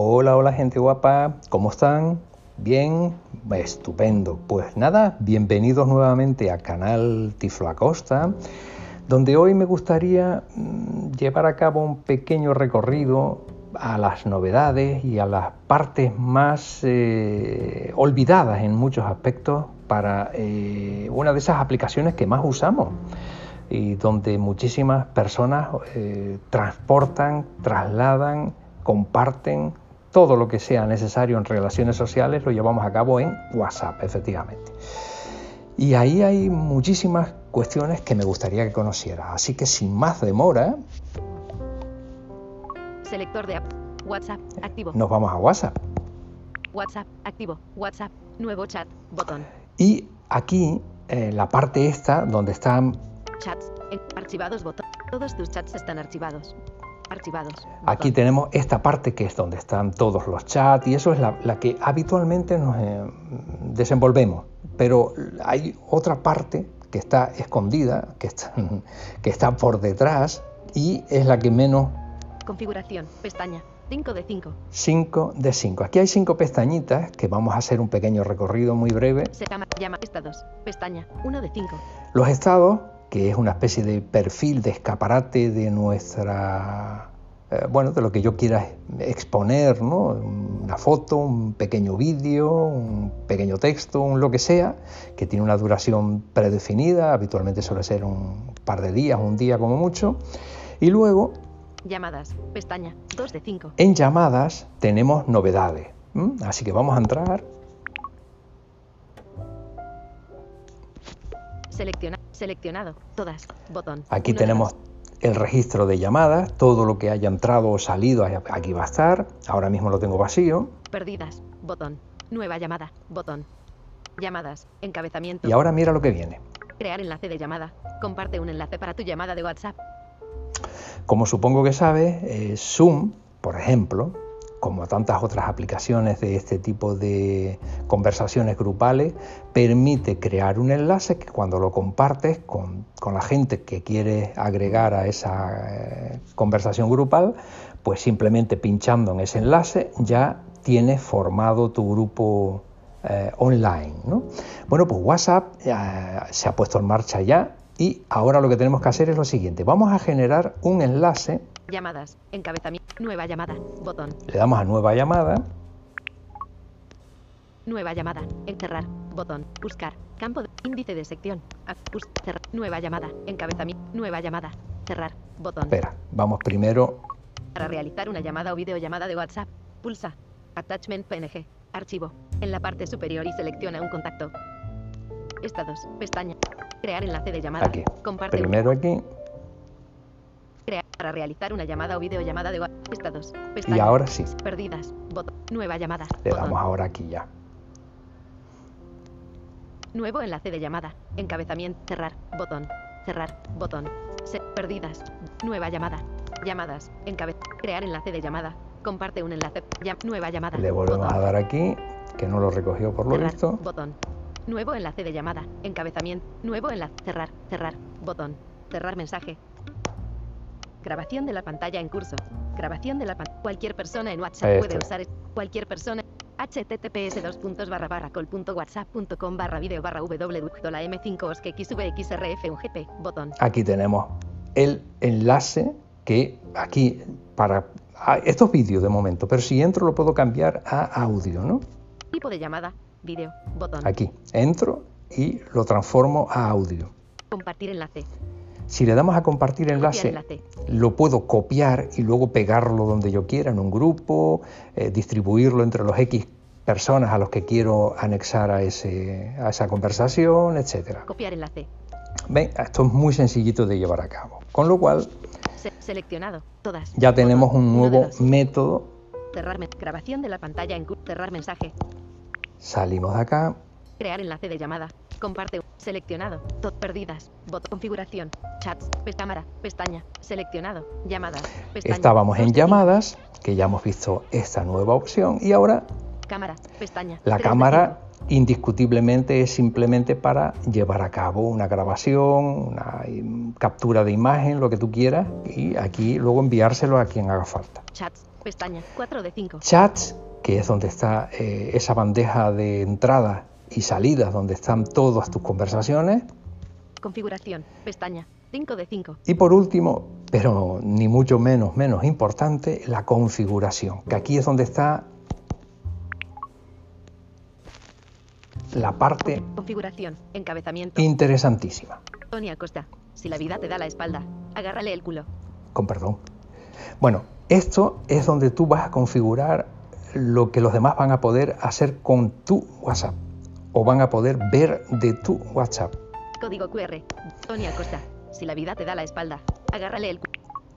Hola, hola gente guapa, ¿cómo están? Bien, estupendo. Pues nada, bienvenidos nuevamente a Canal Tiflo Acosta, donde hoy me gustaría mm, llevar a cabo un pequeño recorrido a las novedades y a las partes más eh, olvidadas en muchos aspectos para eh, una de esas aplicaciones que más usamos y donde muchísimas personas eh, transportan, trasladan, comparten todo lo que sea necesario en relaciones sociales, lo llevamos a cabo en WhatsApp, efectivamente. Y ahí hay muchísimas cuestiones que me gustaría que conociera. Así que sin más demora... Selector de app. WhatsApp activo. Nos vamos a WhatsApp. WhatsApp activo. WhatsApp. Nuevo chat. Botón. Y aquí, en la parte esta, donde están... Chats. archivados. Botón. Todos tus chats están archivados. Archivados. Aquí tenemos esta parte que es donde están todos los chats y eso es la, que habitualmente nos eh, desenvolvemos. Pero hay otra parte que está escondida, que está, que está por detrás y es la que menos... Configuración, pestaña, 5 de 5. 5 de 5. Aquí hay 5 pestañitas que vamos a hacer un pequeño recorrido muy breve. Se llama, llama estados, pestaña, 1 de 5. Los estados que es una especie de perfil de escaparate de nuestra, eh, bueno, de lo que yo quiera exponer, ¿no? Una foto, un pequeño vídeo, un pequeño texto, un lo que sea, que tiene una duración predefinida, habitualmente suele ser un par de días, un día como mucho, y luego... Llamadas, pestaña, 2 de 5. En llamadas tenemos novedades, así que vamos a entrar Selecciona, seleccionado. Todas. Botón. Aquí tenemos el registro de llamadas, todo lo que haya entrado o salido aquí va a estar. Ahora mismo lo tengo vacío. Perdidas. Botón. Nueva llamada. Botón. Llamadas. Encabezamiento. Y ahora mira lo que viene. Crear enlace de llamada. Comparte un enlace para tu llamada de WhatsApp. Como supongo que sabes, eh, Zoom, por ejemplo, como tantas otras aplicaciones de este tipo de conversaciones grupales, permite crear un enlace que cuando lo compartes con, la gente que quiere agregar a esa eh, conversación grupal, pues simplemente pinchando en ese enlace ya tienes formado tu grupo eh, online. Bueno, pues WhatsApp eh, se ha puesto en marcha ya y ahora lo que tenemos que hacer es lo siguiente. Vamos a generar un enlace. Llamadas, encabezamiento, nueva llamada, botón. Le damos a nueva llamada. Nueva llamada, encerrar, botón, buscar, campo de índice de sección, cerrar, nueva llamada, encabezamiento, nueva llamada, cerrar, botón. Espera, vamos primero. Para realizar una llamada o videollamada de WhatsApp, pulsa. Attachment PNG, archivo, en la parte superior y selecciona un contacto. Estados, pestaña, Crear enlace de llamada. Aquí. Comparte Primero aquí. Para realizar una llamada o videollamada de. Estados. Y ahora sí. Perdidas. Botón. Nueva llamada. Le damos ahora aquí ya. Nuevo enlace de llamada. Encabezamiento. Cerrar. Botón. Cerrar. Botón. perdidas. Nueva llamada. Llamadas. Encabe crear enlace de llamada. Comparte un enlace. nueva llamada. Le volvemos a dar aquí, que no lo recogió por lo visto. Botón. Nuevo enlace de llamada. Encabezamiento. Nuevo enlace. Cerrar. Cerrar. Botón. Cerrar mensaje. Grabación de la pantalla en curso. Grabación de la pantalla. Cualquier persona en WhatsApp puede usar. Cualquier persona. https dos puntos barra barra col.whatsapp.com barra video barra w la m5 osxvxrf un gp botón aquí tenemos el enlace que aquí para estos vídeos de momento pero si entro lo puedo cambiar a audio no tipo de llamada Video, botón. Aquí, entro y lo transformo a audio. Compartir enlace. Si le damos a compartir enlace, lo puedo copiar y luego pegarlo donde yo quiera, en un grupo, eh, distribuirlo entre los X personas a los que quiero anexar a, ese, a esa conversación, etc. Copiar enlace. Ven, esto es muy sencillito de llevar a cabo. Con lo cual, seleccionado, todas. Ya tenemos un nuevo método. Cerrar grabación de la pantalla en cerrar mensaje. Salimos de acá. Crear enlace de llamada. Comparte. Seleccionado. Tot perdidas. Bot. Configuración. Chats. Cámara. Pestaña. Seleccionado. Llamadas. Estábamos en llamadas, que ya hemos visto esta nueva opción. Y ahora. Cámara. Pestaña. La cámara indiscutiblemente es simplemente para llevar a cabo una grabación, una captura de imagen, lo que tú quieras, y aquí luego enviárselo a quien haga falta. Chats, Pestaña 4 de 5. Chats, que es donde está eh, esa bandeja de entrada y salida, donde están todas tus conversaciones. Configuración. Pestaña 5 de 5. Y por último, pero ni mucho menos menos importante, la configuración, que aquí es donde está la parte Configuración. Encabezamiento. interesantísima. Tony Acosta. Si la vida te da la espalda, agárrale el culo. Con perdón. Bueno, esto es donde tú vas a configurar lo que los demás van a poder hacer con tu WhatsApp o van a poder ver de tu WhatsApp. Código QR. Tony Acosta. Si la vida te da la espalda, agárrale el.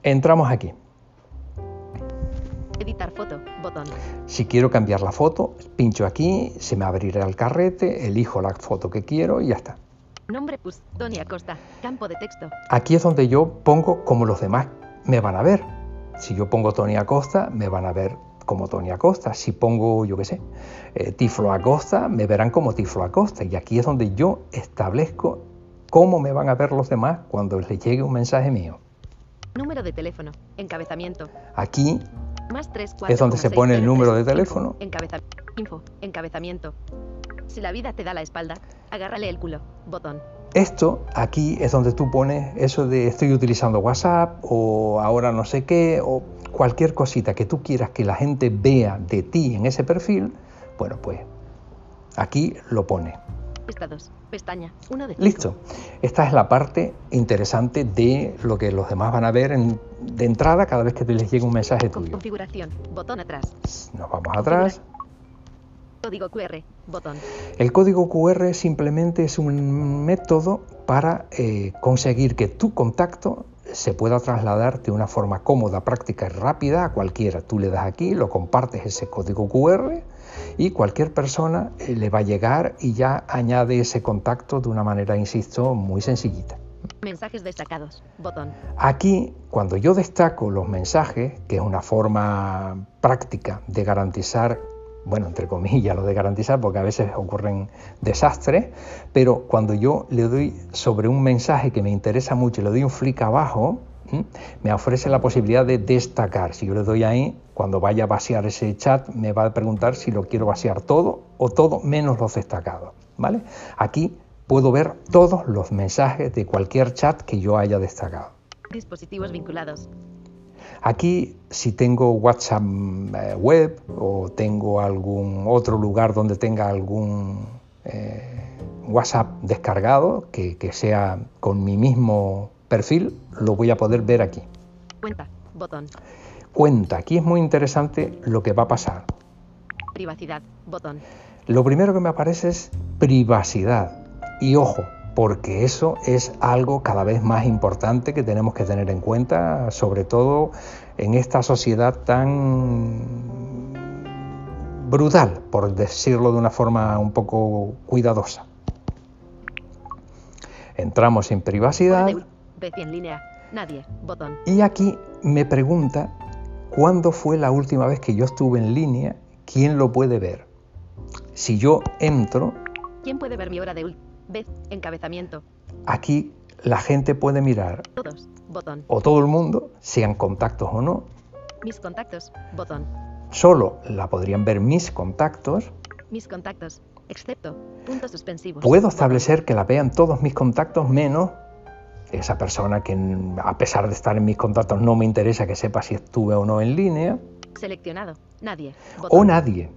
Entramos aquí. Editar foto. Botón. Si quiero cambiar la foto, pincho aquí, se me abrirá el carrete, elijo la foto que quiero y ya está. Nombre pus. Tony Acosta. Campo de texto. Aquí es donde yo pongo como los demás me van a ver. Si yo pongo Tony Acosta, me van a ver como Tony Acosta. Si pongo, yo qué sé, eh, Tiflo Acosta, me verán como Tiflo Acosta. Y aquí es donde yo establezco cómo me van a ver los demás cuando les llegue un mensaje mío. Número de teléfono. Encabezamiento. Aquí Más 3, es donde se pone el número de teléfono. Encabeza info. Encabezamiento. Si la vida te da la espalda, agárrale el culo. Botón. Esto aquí es donde tú pones eso de estoy utilizando WhatsApp o ahora no sé qué o cualquier cosita que tú quieras que la gente vea de ti en ese perfil, bueno, pues aquí lo pone. Estados. Pestaña 1 de 5. Listo. Esta es la parte interesante de lo que los demás van a ver en- de entrada cada vez que te les llegue un mensaje tuyo. Configuración. Botón atrás. Nos vamos atrás. Código QR. Botón. El código QR simplemente es un método para eh, conseguir que tu contacto se pueda trasladar de una forma cómoda, práctica y rápida a cualquiera. Tú le das aquí, lo compartes ese código QR y cualquier persona eh, le va a llegar y ya añade ese contacto de una manera, insisto, muy sencillita. Mensajes destacados. Botón. Aquí, cuando yo destaco los mensajes, que es una forma práctica de garantizar, bueno, entre comillas, lo de garantizar, porque a veces ocurren desastres, pero cuando yo le doy sobre un mensaje que me interesa mucho y le doy un flick abajo, me ofrece la posibilidad de destacar. Si yo le doy ahí, cuando vaya a vaciar ese chat, me va a preguntar si lo quiero vaciar todo o todo menos los destacados. ¿vale? Aquí puedo ver todos los mensajes de cualquier chat que yo haya destacado. Dispositivos vinculados. Aquí, si tengo WhatsApp eh, web o tengo algún otro lugar donde tenga algún eh, WhatsApp descargado que, que sea con mi mismo perfil, lo voy a poder ver aquí. Cuenta. Botón. Cuenta, aquí es muy interesante lo que va a pasar. Privacidad. Botón. Lo primero que me aparece es privacidad. Y ojo, porque eso es algo cada vez más importante que tenemos que tener en cuenta, sobre todo en esta sociedad tan brutal, por decirlo de una forma un poco cuidadosa. Entramos en privacidad B100 en línea. Nadie. Botón. y aquí me pregunta cuándo fue la última vez que yo estuve en línea, quién lo puede ver. Si yo entro, ¿Quién puede ver mi hora de? B. Encabezamiento. aquí la gente puede mirar, Todos. Botón. o todo el mundo, sean contactos o no, Mis contactos. Botón. solo la podrían ver mis contactos, Mis contactos. Excepto. Puntos suspensivos. puedo establecer que la vean todos mis contactos menos esa persona que a pesar de estar en mis contactos no me interesa que sepa si estuve o no en línea, Seleccionado. Nadie. o Botón. nadie.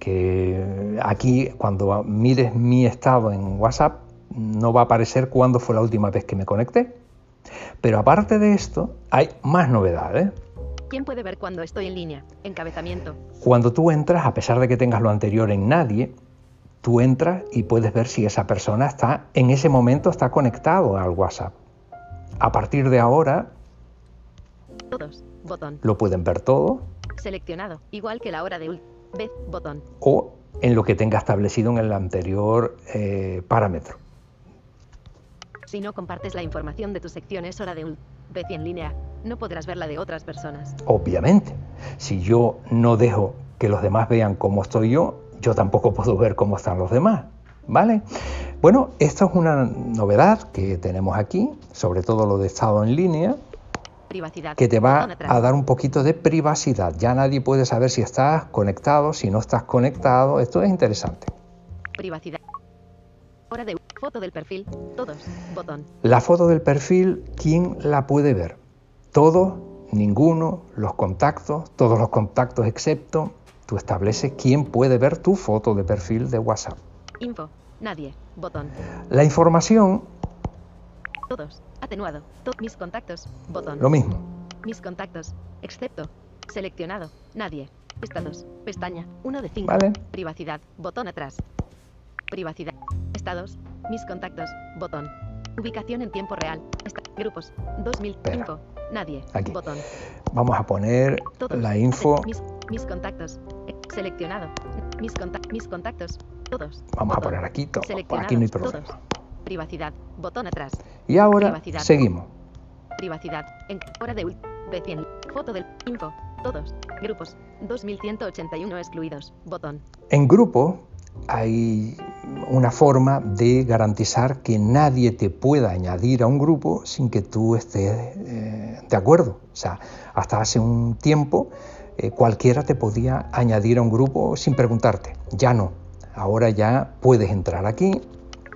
Que aquí cuando mires mi estado en WhatsApp no va a aparecer cuándo fue la última vez que me conecté. Pero aparte de esto, hay más novedades. ¿Quién puede ver cuando estoy en línea? Encabezamiento. Cuando tú entras, a pesar de que tengas lo anterior en nadie, tú entras y puedes ver si esa persona está en ese momento está conectado al WhatsApp. A partir de ahora Todos. Botón. lo pueden ver todo Seleccionado. Igual que la hora de ul. Botón. o en lo que tenga establecido en el anterior eh, parámetro. Si no compartes la información de tu sección es hora de ul. B. en línea. No podrás ver la de otras personas. Obviamente, si yo no dejo que los demás vean cómo estoy yo, yo tampoco puedo ver cómo están los demás. ¿Vale? Bueno, esto es una novedad que tenemos aquí, sobre todo lo de estado en línea. Privacidad. que te va a dar un poquito de privacidad. Ya nadie puede saber si estás conectado, si no estás conectado. Esto es interesante. Privacidad. Hora de foto del perfil. Todos. Botón. La foto del perfil, ¿quién la puede ver? Todos, ninguno, los contactos, todos los contactos excepto. Tú estableces quién puede ver tu foto de perfil de WhatsApp. Info. Nadie. Botón. La información, Todos. Atenuado. To- mis contactos. Botón. lo mismo. Mis contactos. Excepto. Seleccionado. Nadie. Estados. Pestaña. 1 de 5. Vale. Privacidad. Botón atrás. Privacidad. Estados. Mis contactos. Botón. Ubicación en tiempo real. Esta- grupos. 2000. Espera. Info. Nadie. Aquí. Botón. Vamos a poner Todos. la info. Mis, mis contactos. Eh, Seleccionado. Mis, conta- mis contactos. Todos. Vamos a poner aquí todo. Seleccionados. Aquí no hay problema. Todos. Privacidad. Botón atrás. Y ahora Privacidad. seguimos. Privacidad. En hora de ult. B100. Foto del. Info. Todos. Grupos. 2181 excluidos. Botón. En grupo hay una forma de garantizar que nadie te pueda añadir a un grupo sin que tú estés eh, de acuerdo. O sea, hasta hace un tiempo eh, cualquiera te podía añadir a un grupo sin preguntarte. Ya no. Ahora ya puedes entrar aquí,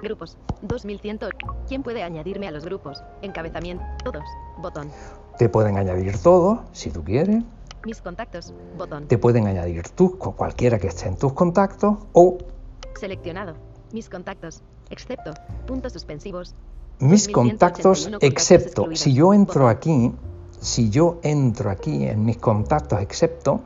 Grupos. 2100. ¿Quién puede añadirme a los grupos? Encabezamiento. Todos. Botón. te pueden añadir todos, si tú quieres, Mis contactos. Botón. te pueden añadir tú, con cualquiera que esté en tus contactos, o Seleccionado. Mis contactos. Excepto. Puntos suspensivos. mis 2181 contactos, excepto si yo entro Botón. aquí, si yo entro aquí en mis contactos, excepto,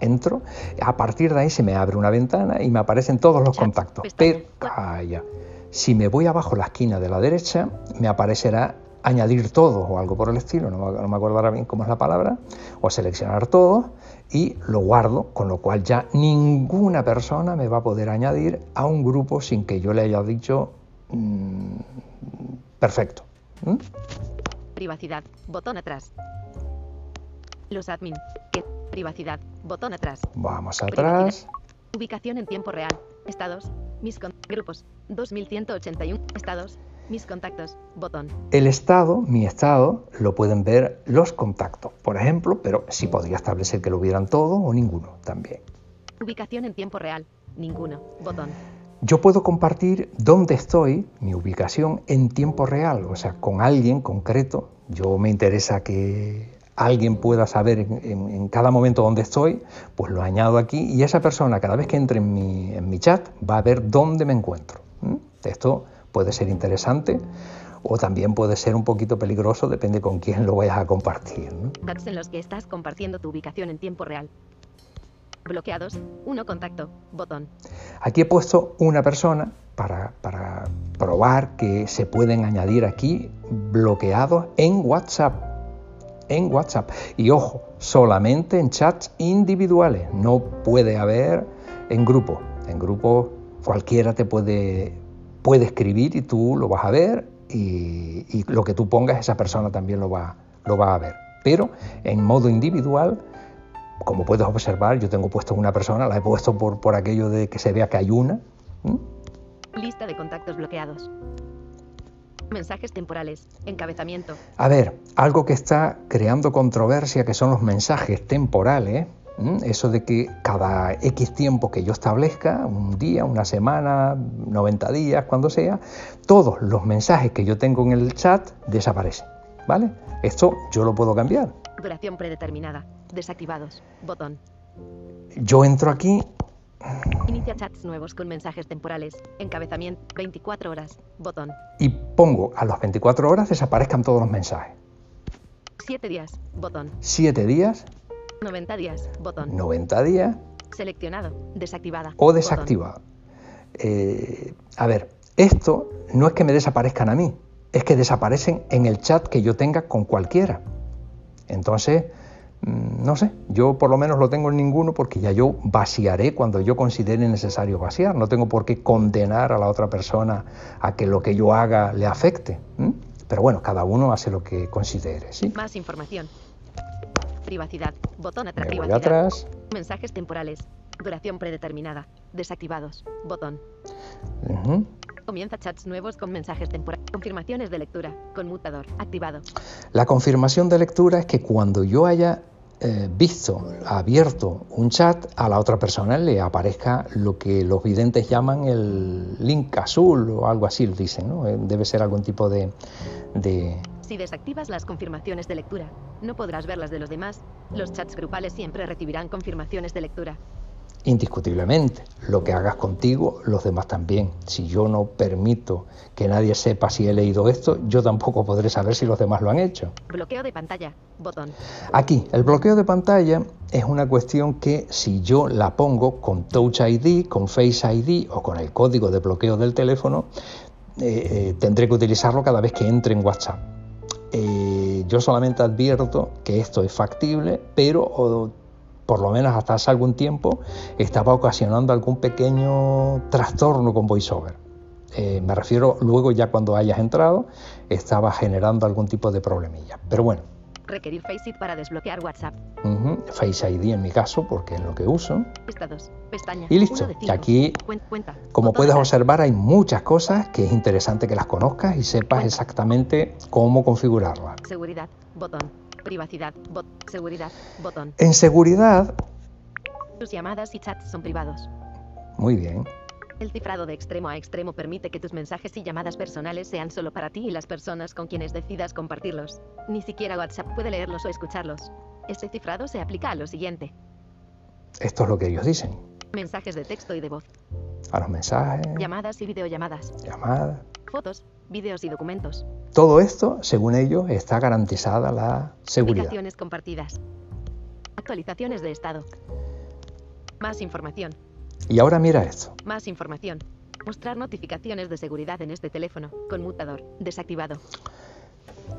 entro, a partir de ahí se me abre una ventana y me aparecen todos los Chat, contactos. pestaña, Pero, calla. Si me voy abajo la esquina de la derecha, me aparecerá añadir todos o algo por el estilo, no, me- no me acuerdo ahora bien cómo es la palabra, o seleccionar todos y lo guardo, con lo cual ya ninguna persona me va a poder añadir a un grupo sin que yo le haya dicho mm, perfecto. ¿Mm? Privacidad. Botón atrás. Los admin. Privacidad. Botón atrás. Vamos atrás. Ubicación en tiempo real. Estados. Mis con- grupos. 2181. Estados. Mis contactos. Botón. El estado, mi estado, lo pueden ver los contactos, por ejemplo, pero sí podría establecer que lo vieran todos o ninguno también. Ubicación en tiempo real. Ninguno. Botón. Yo puedo compartir dónde estoy, mi ubicación, en tiempo real, o sea, con alguien concreto. Yo me interesa que alguien pueda saber en, en- en cada momento dónde estoy, pues lo añado aquí y esa persona cada vez que entre en mi, en mi chat va a ver dónde me encuentro. Esto puede ser interesante o también puede ser un poquito peligroso, depende con quién lo vayas a compartir. ¿no? Chats en los que estás compartiendo tu ubicación en tiempo real. Bloqueados. 1 contacto. Botón. Aquí he puesto una persona para, para probar que se pueden añadir aquí bloqueados en WhatsApp. En WhatsApp. Y ojo, solamente en chats individuales. No puede haber en grupo. En grupo cualquiera te puede, puede escribir y tú lo vas a ver y, lo que tú pongas esa persona también lo va, lo va a ver. Pero en modo individual como puedes observar, yo tengo puesto una persona, la he puesto por, por aquello de que se vea que hay una. Lista de contactos bloqueados. Mensajes temporales. Encabezamiento. A ver, algo que está creando controversia, que son los mensajes temporales. Eso de que cada X tiempo que yo establezca, un día, una semana, 90 días, cuando sea, todos los mensajes que yo tengo en el chat desaparecen. ¿Vale? Esto yo lo puedo cambiar. Duración predeterminada. Desactivados. Botón. Yo entro aquí, Inicia chats nuevos con mensajes temporales. Encabezamiento. 24 horas. Botón. y pongo a las 24 horas desaparezcan todos los mensajes. 7 días. Botón. 7 días, 90 días. Botón. 90 días Seleccionado. Desactivada. o desactivado. Eh, a ver, esto no es que me desaparezcan a mí, es que desaparecen en el chat que yo tenga con cualquiera. Entonces, no sé, yo por lo menos lo tengo en ninguno porque ya yo vaciaré cuando yo considere necesario vaciar. No tengo por qué condenar a la otra persona a que lo que yo haga le afecte. Pero bueno, cada uno hace lo que considere. ¿sí? Más información. Privacidad. Botón atrás. Me voy atrás. Mensajes temporales. Duración predeterminada. Desactivados. Botón. Comienza chats nuevos con mensajes temporales. Confirmaciones de lectura. Conmutador. Activado. La confirmación de lectura es que cuando yo haya eh, visto, abierto un chat, a la otra persona le aparezca lo que los videntes llaman el link azul o algo así, dicen, ¿no? Eh, Debe ser algún tipo de, de... Si desactivas las confirmaciones de lectura, no podrás ver las de los demás. Los chats grupales siempre recibirán confirmaciones de lectura. Indiscutiblemente, lo que hagas contigo, los demás también. Si yo no permito que nadie sepa si he leído esto, yo tampoco podré saber si los demás lo han hecho. Bloqueo de pantalla. Botón. Aquí, el bloqueo de pantalla es una cuestión que si yo la pongo con Touch ID, con Face ID o con el código de bloqueo del teléfono, eh, eh, tendré que utilizarlo cada vez que entre en WhatsApp. Eh, yo solamente advierto que esto es factible, pero por lo menos hasta hace algún tiempo estaba ocasionando algún pequeño trastorno con VoiceOver. Eh, me refiero luego ya cuando hayas entrado, estaba generando algún tipo de problemilla. Pero bueno, Requerir Faceit para desbloquear WhatsApp. ujú, Face ID en mi caso, porque es lo que uso. Estados. Pestaña. Y listo. Y aquí, Cuen- cuenta. Como puedes observar, hay muchas cosas que es interesante que las conozcas y sepas exactamente cómo configurarlas. Seguridad. Botón. Privacidad. Bot. Seguridad. Botón. En seguridad, Tus llamadas y chats son privados. muy bien. El cifrado de extremo a extremo permite que tus mensajes y llamadas personales sean solo para ti y las personas con quienes decidas compartirlos. Ni siquiera WhatsApp puede leerlos o escucharlos. Este cifrado se aplica a lo siguiente. Esto es lo que ellos dicen. Mensajes de texto y de voz, A los mensajes, llamadas y videollamadas, llamadas. Fotos, videos y documentos, Todo esto, según ellos, está garantizada la seguridad. aplicaciones compartidas, actualizaciones de estado. Más información, Y ahora mira esto. más información. Mostrar notificaciones de seguridad en este teléfono. Conmutador. Desactivado.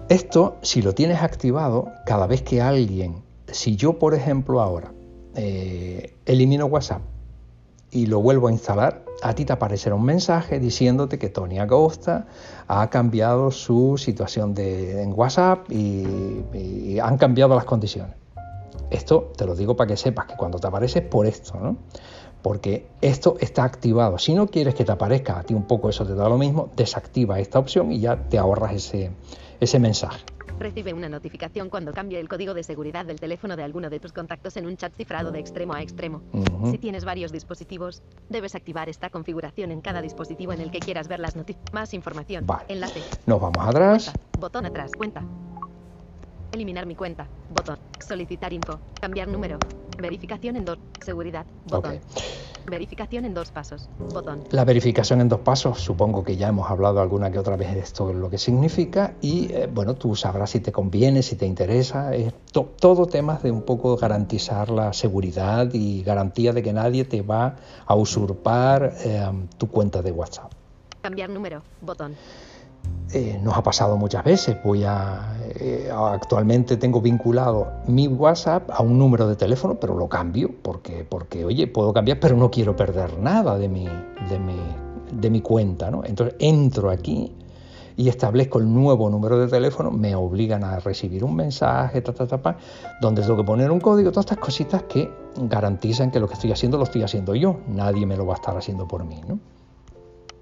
Esto, si lo tienes activado, cada vez que alguien, si yo por ejemplo ahora eh, elimino WhatsApp y lo vuelvo a instalar, a ti te aparecerá un mensaje diciéndote que Tony Acosta ha cambiado su situación de, en WhatsApp y, han cambiado las condiciones. Esto te lo digo para que sepas que cuando te aparece es por esto, ¿no? Porque esto está activado. Si no quieres que te aparezca a ti un poco, eso te da lo mismo, desactiva esta opción y ya te ahorras ese, ese mensaje. Recibe una notificación cuando cambie el código de seguridad del teléfono de alguno de tus contactos en un chat cifrado de extremo a extremo. Si tienes varios dispositivos, debes activar esta configuración en cada dispositivo en el que quieras ver las noticias. Más información. Vale. Enlace. Nos vamos atrás. Cuenta. Botón atrás. Cuenta. Eliminar mi cuenta. Botón. Solicitar info. Cambiar número. Verificación en dos. Seguridad. Botón. Verificación en dos pasos. Botón. La verificación en dos pasos, supongo que ya hemos hablado alguna que otra vez de esto, lo que significa, y eh, bueno, tú sabrás si te conviene, si te interesa, es to- todo temas de un poco garantizar la seguridad y garantía de que nadie te va a usurpar eh, tu cuenta de WhatsApp. Cambiar número. Botón. Eh, nos ha pasado muchas veces. Voy a eh, actualmente tengo vinculado mi WhatsApp a un número de teléfono, pero lo cambio porque, oye, puedo cambiar, pero no quiero perder nada de mi, cuenta. Entonces entro aquí y establezco el nuevo número de teléfono, me obligan a recibir un mensaje, ta, ta, ta, pa, donde tengo que poner un código, todas estas cositas que garantizan que lo que estoy haciendo lo estoy haciendo yo, nadie me lo va a estar haciendo por mí.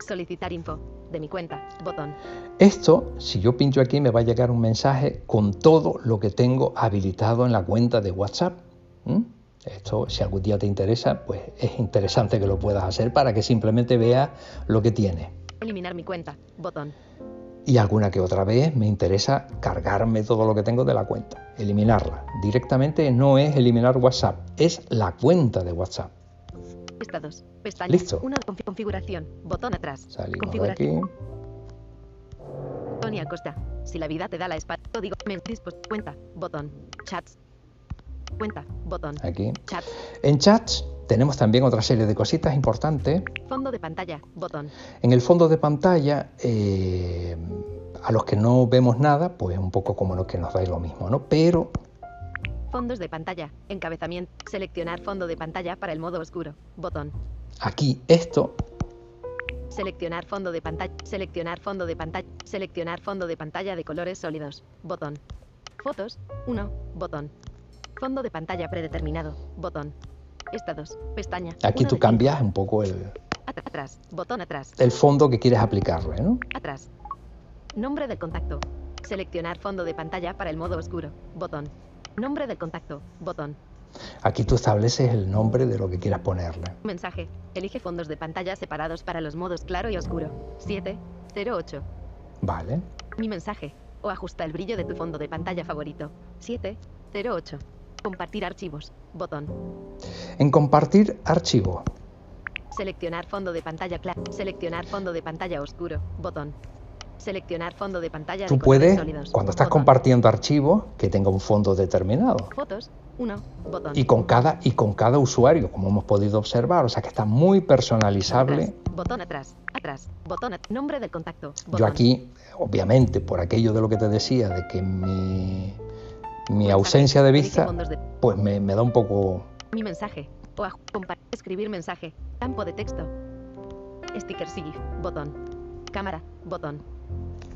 Solicitar info. De mi cuenta. Botón. Esto, si yo pincho aquí, me va a llegar un mensaje con todo lo que tengo habilitado en la cuenta de WhatsApp. ¿Mm? Esto, si algún día te interesa, pues es interesante que lo puedas hacer para que simplemente veas lo que tiene. Eliminar mi cuenta. Botón. Y alguna que otra vez me interesa cargarme todo lo que tengo de la cuenta, eliminarla. Directamente no es eliminar WhatsApp, es la cuenta de WhatsApp. Estados. Pestaña. Listo. Una confi- configuración. Botón atrás. Salimos de configuración. aquí. Tony Acosta. Si la vida te da la espalda. Código. Men, dispos- cuenta. Botón. Chats. Cuenta. Botón. aquí. Chats. En chats tenemos también otra serie de cositas importantes. Fondo de pantalla. Botón. En el fondo de pantalla, eh, a los que no vemos nada, pues un poco como lo que nos da lo mismo, ¿no? Pero Fondos de pantalla. Encabezamiento. Seleccionar fondo de pantalla para el modo oscuro. Botón. aquí esto, Seleccionar fondo de pantalla. Seleccionar fondo de pantalla. Seleccionar fondo de pantalla de colores sólidos. Botón. Fotos. 1. Botón. Fondo de pantalla predeterminado. Botón. Estados. Pestaña. aquí tú cinco. cambias un poco el, At- Atrás. Botón atrás. el fondo que quieres aplicarle, ¿no? Atrás. Nombre del contacto. Seleccionar fondo de pantalla para el modo oscuro. Botón. Nombre del contacto. Botón. Aquí tú estableces el nombre de lo que quieras ponerle. Mensaje. Elige fondos de pantalla separados para los modos claro y oscuro. 7, 08. Vale. Mi mensaje. O ajusta el brillo de tu fondo de pantalla favorito. 7, 08. Compartir archivos. Botón. En compartir archivo. Seleccionar fondo de pantalla claro. Seleccionar fondo de pantalla oscuro. Botón. Seleccionar fondo de pantalla Tú de puedes, sólidos. cuando estás Botón. compartiendo archivos, que tenga un fondo determinado. Fotos. 1. Botón. Y con cada, y con cada usuario, como hemos podido observar. O sea que está muy personalizable. Atrás. Botón atrás. Atrás. Botón at- Nombre del contacto. Botón. Yo aquí, obviamente, por aquello de lo que te decía, de que mi, mi ausencia de vista, pues me, me da un poco... Mi mensaje. O compa- escribir mensaje. Campo de texto. Sticker SIGIF. Botón. Cámara. Botón.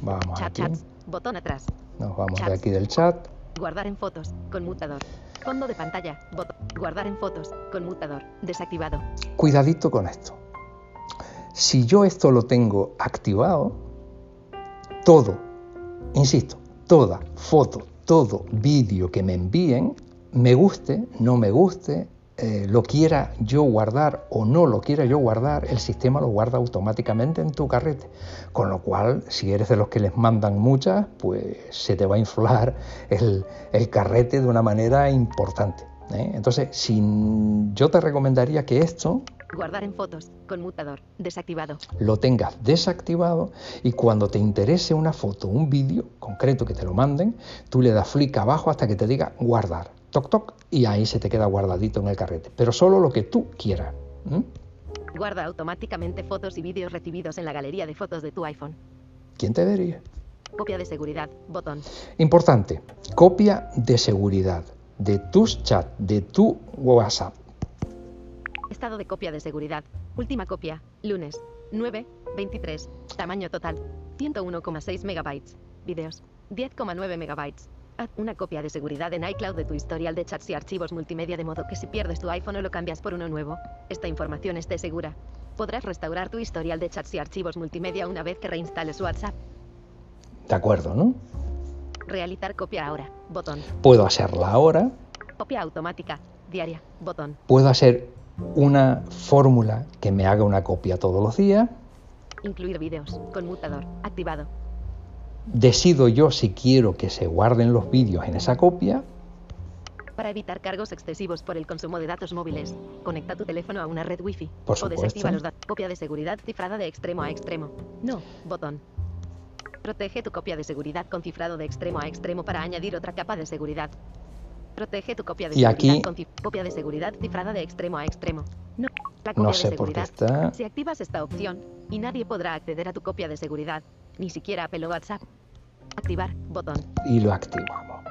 Vamos Chat aquí, chats. Botón atrás. nos vamos de aquí del chat. Guardar en fotos. Conmutador. Fondo de pantalla. Botón. Guardar en fotos. Conmutador. Desactivado. Cuidadito con esto. Si yo esto lo tengo activado, todo, insisto, toda foto, todo vídeo que me envíen, me guste, no me guste, eh, lo quiera yo guardar o no lo quiera yo guardar, el sistema lo guarda automáticamente en tu carrete. Con lo cual, si eres de los que les mandan muchas, pues se te va a inflar el, el carrete de una manera importante. ¿eh? Entonces, sin- yo te recomendaría que esto Guardar en fotos. Conmutador. Desactivado. lo tengas desactivado y cuando te interese una foto, un vídeo concreto que te lo manden, tú le das flick abajo hasta que te diga guardar, toc toc, y ahí se te queda guardadito en el carrete, pero solo lo que tú quieras. Guarda automáticamente fotos y vídeos recibidos en la galería de fotos de tu iPhone. ¿Quién te diría? Copia de seguridad. Botón. Importante, copia de seguridad de tus chats, de tu WhatsApp. Estado de copia de seguridad. Última copia. Lunes. 9. 23. Tamaño total. 101,6 megabytes. Videos. 10,9 megabytes. Haz una copia de seguridad en iCloud de tu historial de chats y archivos multimedia de modo que si pierdes tu iPhone o lo cambias por uno nuevo, esta información esté segura. Podrás restaurar tu historial de chats y archivos multimedia una vez que reinstales WhatsApp. ¿De acuerdo, no? Realizar copia ahora. Botón. Puedo hacerla ahora, Copia automática. Diaria. Botón. puedo hacer una fórmula que me haga una copia todos los días, Incluir vídeos. Conmutador. Activado. Decido yo si quiero que se guarden los vídeos en esa copia, Para evitar cargos excesivos por el consumo de datos móviles, conecta tu teléfono a una red Wi-Fi. Por o desactiva supuesto. los datos. Copia de seguridad cifrada de extremo a extremo. No. Botón. Protege tu copia de seguridad con cifrado de extremo a extremo para añadir otra capa de seguridad. Protege tu copia de Y seguridad aquí- con copia de seguridad cifrada de extremo a extremo. No. La copia no de sé por qué seguridad. está, Si activas esta opción, y nadie podrá acceder a tu copia de seguridad, ni siquiera Apple o WhatsApp. Activar. Botón. y lo activamos.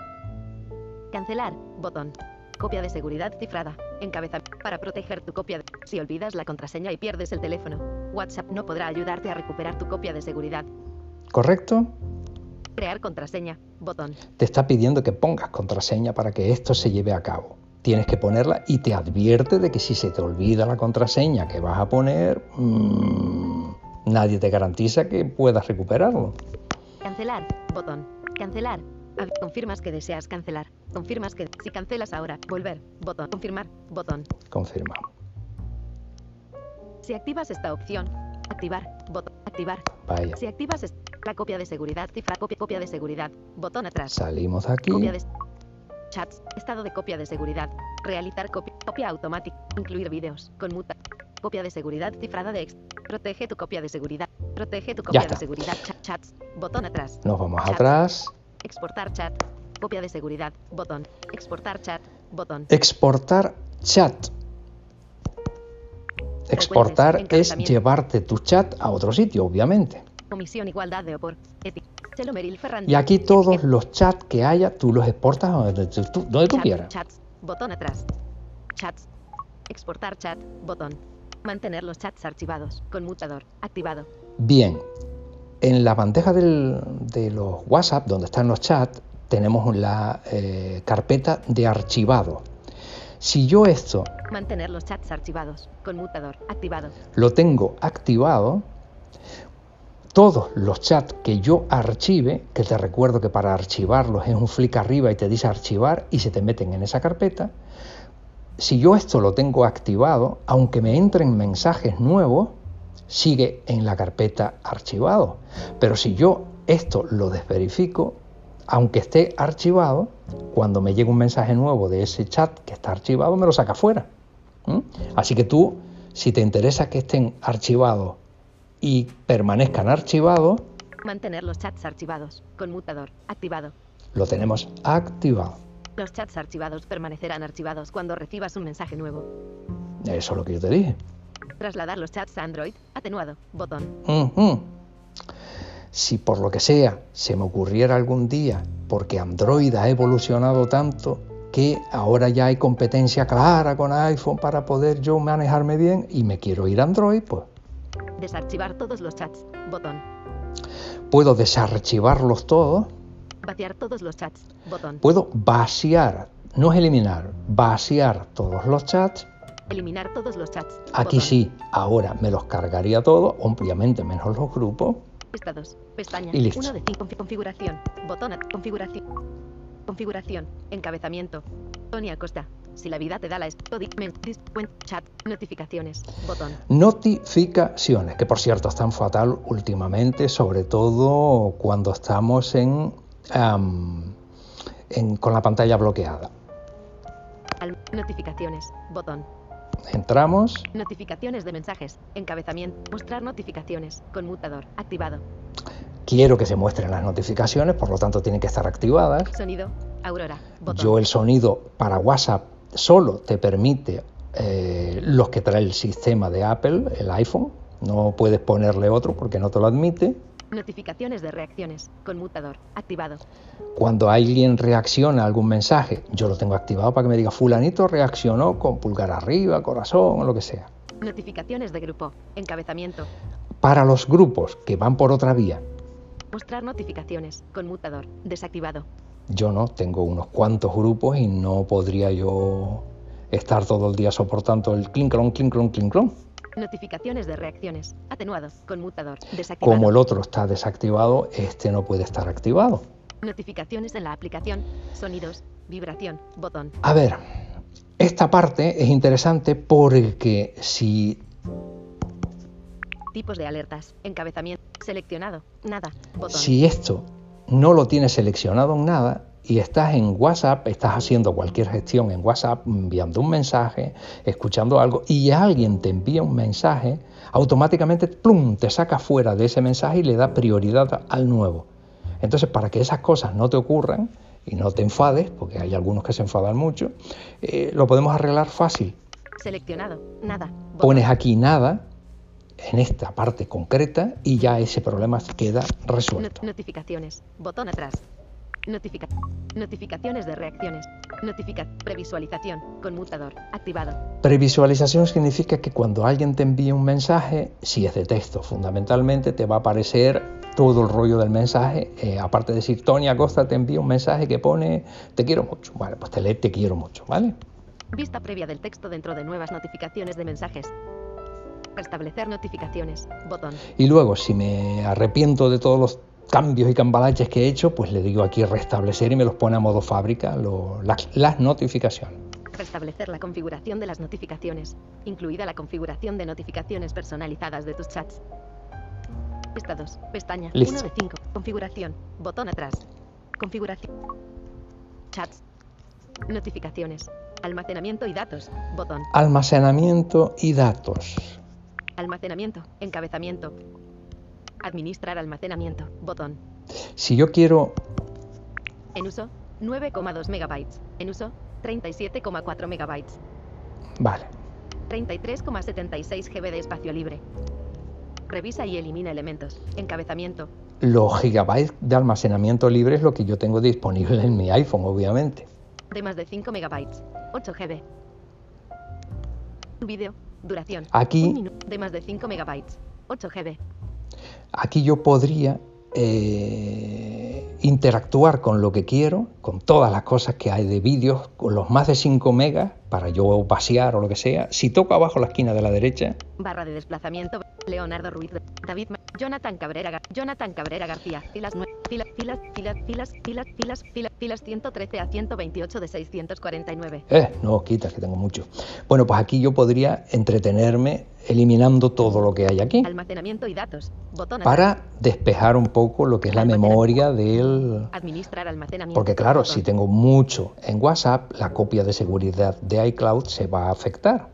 Cancelar. Botón. Copia de seguridad cifrada. Encabeza. Para proteger tu copia. de- Si olvidas la contraseña y pierdes el teléfono, WhatsApp no podrá ayudarte a recuperar tu copia de seguridad. ¿Correcto? Crear contraseña. Botón. Te está pidiendo que pongas contraseña para que esto se lleve a cabo. Tienes que ponerla y te advierte de que si se te olvida la contraseña que vas a poner, mm, nadie te garantiza que puedas recuperarlo. Cancelar. Botón. Cancelar. Confirmas que deseas cancelar. Confirmas que si cancelas ahora, volver. Botón. Confirmar. Botón. Confirmamos. Si activas esta opción, activar. Botón. Activar. Vaya, Si activas est- la copia de seguridad cifra copia copia de seguridad. Botón atrás. salimos de aquí. Copia de chats, estado de copia de seguridad, realizar copia, copia automática, incluir vídeos, conmuta, copia de seguridad cifrada de ex, protege tu copia de seguridad, protege tu copia de seguridad, cha- chats, botón atrás, Nos vamos Chat. atrás. exportar chat, copia de seguridad, botón, exportar chat, botón, Exportar chat. Exportar es llevarte tu chat a otro sitio, obviamente. comisión igualdad de opor, Y aquí todos los chats que haya, tú los exportas a donde tú, donde tú quieras. Chats, botón atrás. Chats. Exportar chat, botón. Mantener los chats archivados, conmutador, activado. Bien, en la bandeja del- de los WhatsApp, donde están los chats, tenemos la eh, carpeta de archivado. Si yo esto Mantener los chats archivados, conmutador, activado. lo tengo activado, todos los chats que yo archive, que te recuerdo que para archivarlos es un flick arriba y te dice archivar y se te meten en esa carpeta, si yo esto lo tengo activado, aunque me entren mensajes nuevos, sigue en la carpeta archivado. Pero si yo esto lo desverifico, aunque esté archivado, cuando me llegue un mensaje nuevo de ese chat que está archivado, me lo saca fuera. Así que tú, si te interesa que estén archivados y permanezcan archivados, mantener los chats archivados, conmutador, activado. Lo tenemos activado. Los chats archivados permanecerán archivados cuando recibas un mensaje nuevo. Eso es lo que yo te dije. Trasladar los chats a Android, atenuado, botón. Si por lo que sea se me ocurriera algún día, porque Android ha evolucionado tanto que ahora ya hay competencia clara con iPhone para poder yo manejarme bien y me quiero ir a Android, pues. Desarchivar todos los chats, botón. Puedo desarchivarlos todos Vaciar todos los chats. Botón. Puedo vaciar, no es eliminar, vaciar todos los chats. Eliminar todos los chats. Aquí sí, ahora me los cargaría todos, obviamente menos los grupos. Estados, pestaña. Y listo. 1 de 5, configuración. Botón, configuración. Configuración, encabezamiento. Tony Acosta. Si la vida te da la chat, notificaciones, botón. Notificaciones, que por cierto están fatal últimamente, sobre todo cuando estamos en con la pantalla bloqueada. Notificaciones, botón. Entramos. Notificaciones de mensajes, encabezamiento, mostrar notificaciones, conmutador, activado. Quiero que se muestren las notificaciones, por lo tanto tienen que estar activadas. Sonido, Aurora, botón. Yo el sonido para WhatsApp solo te permite eh, los que trae el sistema de Apple, el iPhone. No puedes ponerle otro porque no te lo admite. Notificaciones de reacciones. Conmutador. Activado. Cuando alguien reacciona a algún mensaje, yo lo tengo activado para que me diga fulanito reaccionó con pulgar arriba, corazón o lo que sea. Notificaciones de grupo. Encabezamiento. Para los grupos que van por otra vía. Mostrar notificaciones. Conmutador. Desactivado. Yo no, tengo unos cuantos grupos y no podría yo estar todo el día soportando el clink clon, clink clon, clink clon. Notificaciones de reacciones. Atenuado. Conmutador. Desactivado. Como el otro está desactivado, este no puede estar activado. Notificaciones en la aplicación. Sonidos. Vibración. Botón. A ver, esta parte es interesante porque si... Tipos de alertas. Encabezamiento. Seleccionado. Nada. Botón. Si esto no lo tienes seleccionado en nada, y estás en WhatsApp, estás haciendo cualquier gestión en WhatsApp, enviando un mensaje, escuchando algo, y alguien te envía un mensaje, automáticamente ¡plum! te saca fuera de ese mensaje y le da prioridad al nuevo. Entonces, para que esas cosas no te ocurran y no te enfades, porque hay algunos que se enfadan mucho, eh, lo podemos arreglar fácil. Seleccionado, nada. Pones aquí nada en esta parte concreta y ya ese problema queda resuelto. Notificaciones, botón atrás, notificaciones de reacciones. Notifica. Previsualización. Conmutador. Activado. Previsualización significa que cuando alguien te envíe un mensaje, si es de texto fundamentalmente, te va a aparecer todo el rollo del mensaje. Eh, aparte de decir, Tony Acosta te envía un mensaje que pone te quiero mucho. Vale, pues te lee te quiero mucho, ¿vale? Vista previa del texto dentro de nuevas notificaciones de mensajes. Restablecer notificaciones. Botón. Y luego, si me arrepiento de todos los cambios y cambalaches que he hecho, pues le digo aquí restablecer y me los pone a modo fábrica las, notificaciones. Restablecer la configuración de las notificaciones, incluida la configuración de notificaciones personalizadas de tus chats. Estados, pestaña, 1 de 5, configuración, botón atrás, configuración, chats, notificaciones, almacenamiento y datos, botón. Almacenamiento y datos. Almacenamiento, encabezamiento, Administrar almacenamiento. Botón. Si yo quiero... En uso, 9,2 megabytes. En uso, 37,4 megabytes. Vale. 33,76 GB de espacio libre. Revisa y elimina elementos. Encabezamiento. Los gigabytes de almacenamiento libre es lo que yo tengo disponible en mi iPhone, obviamente. De más de 5 megabytes. 8 GB. Vídeo. Duración. Aquí. De más de 5 megabytes. 8 GB. Aquí yo podría eh, interactuar con lo que quiero, con todas las cosas que hay de vídeos, con los más de 5 megas para yo vaciar o lo que sea. Si toco abajo la esquina de la derecha. Barra de desplazamiento. Leonardo Ruiz. David Jonathan Cabrera, Jonathan Cabrera García. Filas, nue- filas, filas, filas, filas, filas, filas, filas, filas 113 a 128 de 649. Eh, no, quita, que tengo mucho. Bueno, pues aquí yo podría entretenerme eliminando todo lo que hay aquí Almacenamiento y datos. Botón para despejar un poco lo que es la memoria del... Administrar almacenamiento. Porque claro, Botón. si tengo mucho en WhatsApp, la copia de seguridad de iCloud se va a afectar.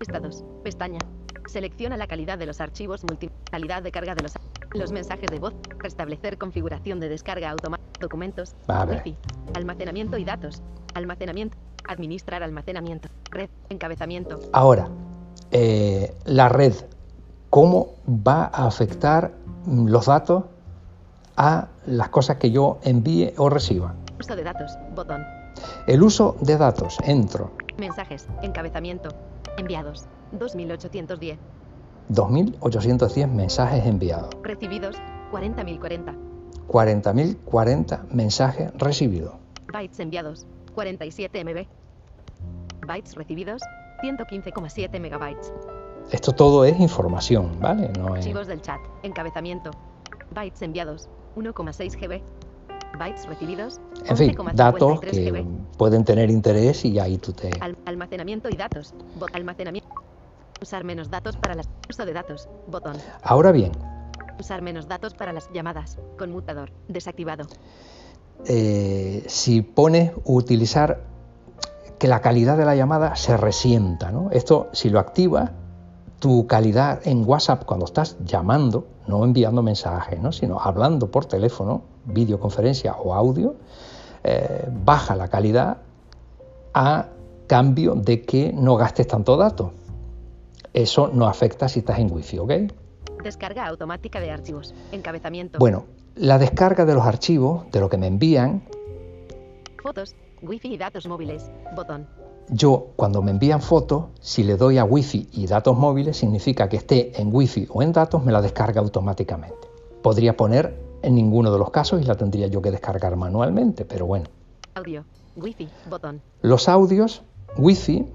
Estados. Pestaña. Selecciona la calidad de los archivos multi. Calidad de carga de los. Los mensajes de voz. Restablecer configuración de descarga automática. Documentos. Ver. Wi-Fi. Almacenamiento y datos. Almacenamiento. Administrar almacenamiento. Red. Encabezamiento. Ahora, eh, la red, ¿cómo va a afectar mm, los datos a las cosas que yo envíe o reciba? Uso de datos. Botón. El uso de datos, entro, Mensajes. Encabezamiento. Enviados. 2810. 2.810 mensajes enviados, Recibidos. 40.040. 40.040 mensajes recibidos. Bytes enviados. 47 MB. Bytes recibidos. 115,7 megabytes. Esto todo es información, ¿vale? No es... Archivos del chat. Encabezamiento. Bytes enviados. 1,6 GB. Bytes recibidos. En fin, 11,53 datos que GB. pueden tener interés y ahí tú te... Al- almacenamiento y datos. Almacenamiento. Usar menos datos para las. Uso de datos. Botón. Ahora bien, Usar menos datos para las llamadas. Conmutador. Desactivado. eh, si pones utilizar que la calidad de la llamada se resienta, ¿no? Esto, si lo activas, tu calidad en WhatsApp cuando estás llamando, no enviando mensajes, ¿no? sino hablando por teléfono, videoconferencia o audio, eh, baja la calidad a cambio de que no gastes tanto datos. Eso no afecta si estás en Wi-Fi, ¿ok? Descarga automática de archivos. Encabezamiento. Bueno, la descarga de los archivos, de lo que me envían, Fotos. Wi-Fi y datos móviles. Botón. yo cuando me envían fotos, si le doy a Wi-Fi y datos móviles, significa que esté en Wi-Fi o en datos, me la descarga automáticamente. Podría poner en ninguno de los casos y la tendría yo que descargar manualmente, pero bueno. Audio. Wi-Fi. Botón. Los audios, Wi-Fi,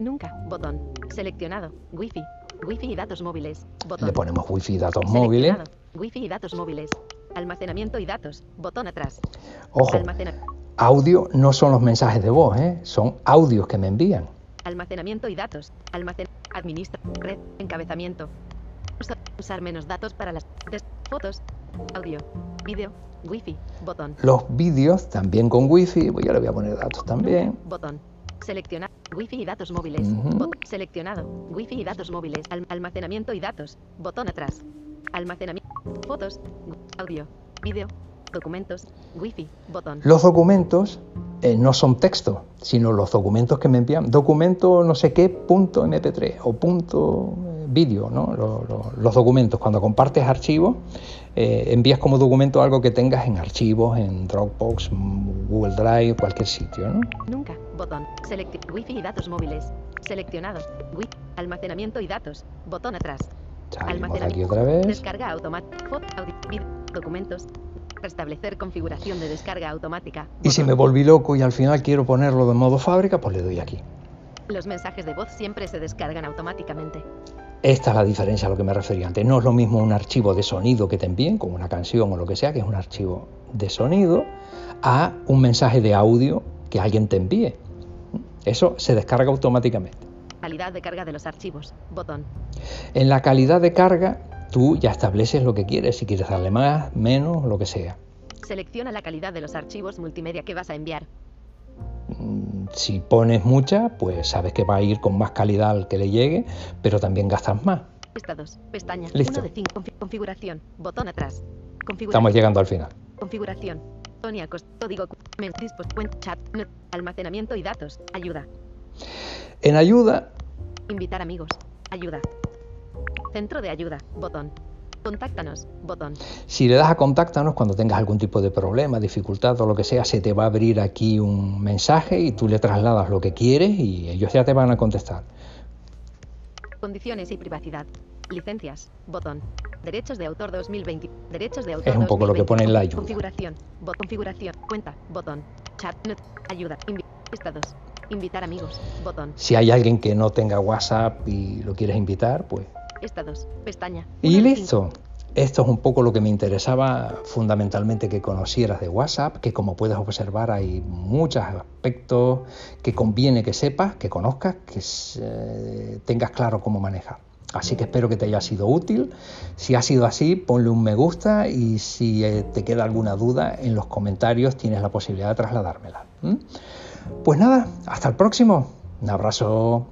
Nunca. Botón. Seleccionado. Wi-Fi. Wi-Fi y datos móviles. Botón. le ponemos Wi-Fi y datos móviles. Wi-Fi y datos móviles. Almacenamiento y datos. Botón atrás. Ojo, Almacena- audio no son los mensajes de voz, ¿eh? son audios que me envían. Almacenamiento y datos. Almacen. Administra. Red. Encabezamiento. Usa- usar menos datos para las fotos. Audio. Vídeo. Wi-Fi. Botón. Los vídeos también con Wi-Fi, pues yo le voy a poner datos también. Botón. Seleccionar. Wi-Fi y datos móviles. Seleccionado. Wi-Fi y datos móviles. Al- almacenamiento y datos. Botón atrás. Almacenamiento. Fotos. Audio. Vídeo. Documentos. Wi-Fi. Botón. Los documentos eh, no son texto, sino los documentos que me envían. Documento no sé qué punto MP3 o punto vídeo, ¿no? Lo- lo- los documentos. Cuando compartes archivos, eh, envías como documento algo que tengas en archivos, en Dropbox, Google Drive, cualquier sitio, ¿no? Nunca. Botón. Select Wi-Fi y datos móviles. Seleccionado. Wi Almacenamiento y datos. Botón atrás. Salimos aquí otra vez. Descarga automática. Documentos. Restablecer configuración de descarga automática. Y si Botón. me volví loco y al final quiero ponerlo de modo fábrica, pues le doy aquí. Los mensajes de voz siempre se descargan automáticamente. Esta es la diferencia a lo que me refería antes. No es lo mismo un archivo de sonido que te envíen, como una canción o lo que sea, que es un archivo de sonido, a un mensaje de audio que alguien te envíe. Eso se descarga automáticamente. Calidad de carga de los archivos. Botón. En la calidad de carga, tú ya estableces lo que quieres, si quieres darle más, menos, lo que sea. Selecciona la calidad de los archivos multimedia que vas a enviar. Mm, Si pones mucha, pues sabes que va a ir con más calidad al que le llegue, pero también gastas más. Estados. Pestaña. Listo. 1 de 5. configuración. Botón atrás. Configuración. Estamos llegando al final. Configuración. Código. Chat. almacenamiento y datos. Ayuda. En ayuda, Invitar amigos. Ayuda. Centro de ayuda. Botón. Contáctanos. Botón. Si le das a contáctanos cuando tengas algún tipo de problema, dificultad o lo que sea, se te va a abrir aquí un mensaje y tú le trasladas lo que quieres y ellos ya te van a contestar. Condiciones y privacidad. Licencias. Botón. Derechos de autor 2020. Derechos de autor Es un poco lo que 2020. pone en la ayuda. Configuración. Bot configuración. Cuenta. Botón. Chat. net, ayuda. Invi- estados. Invitar amigos. Botón. Si hay alguien que no tenga WhatsApp y lo quieres invitar, pues Estados. Pestaña. Y listo. Esto es un poco lo que me interesaba fundamentalmente que conocieras de WhatsApp, que como puedes observar hay muchos aspectos que conviene que sepas, que conozcas, que eh, tengas claro cómo manejar. Así que espero que te haya sido útil. Si ha sido así, ponle un me gusta y si eh, te queda alguna duda en los comentarios tienes la posibilidad de trasladármela. Pues nada, hasta el próximo. Un abrazo.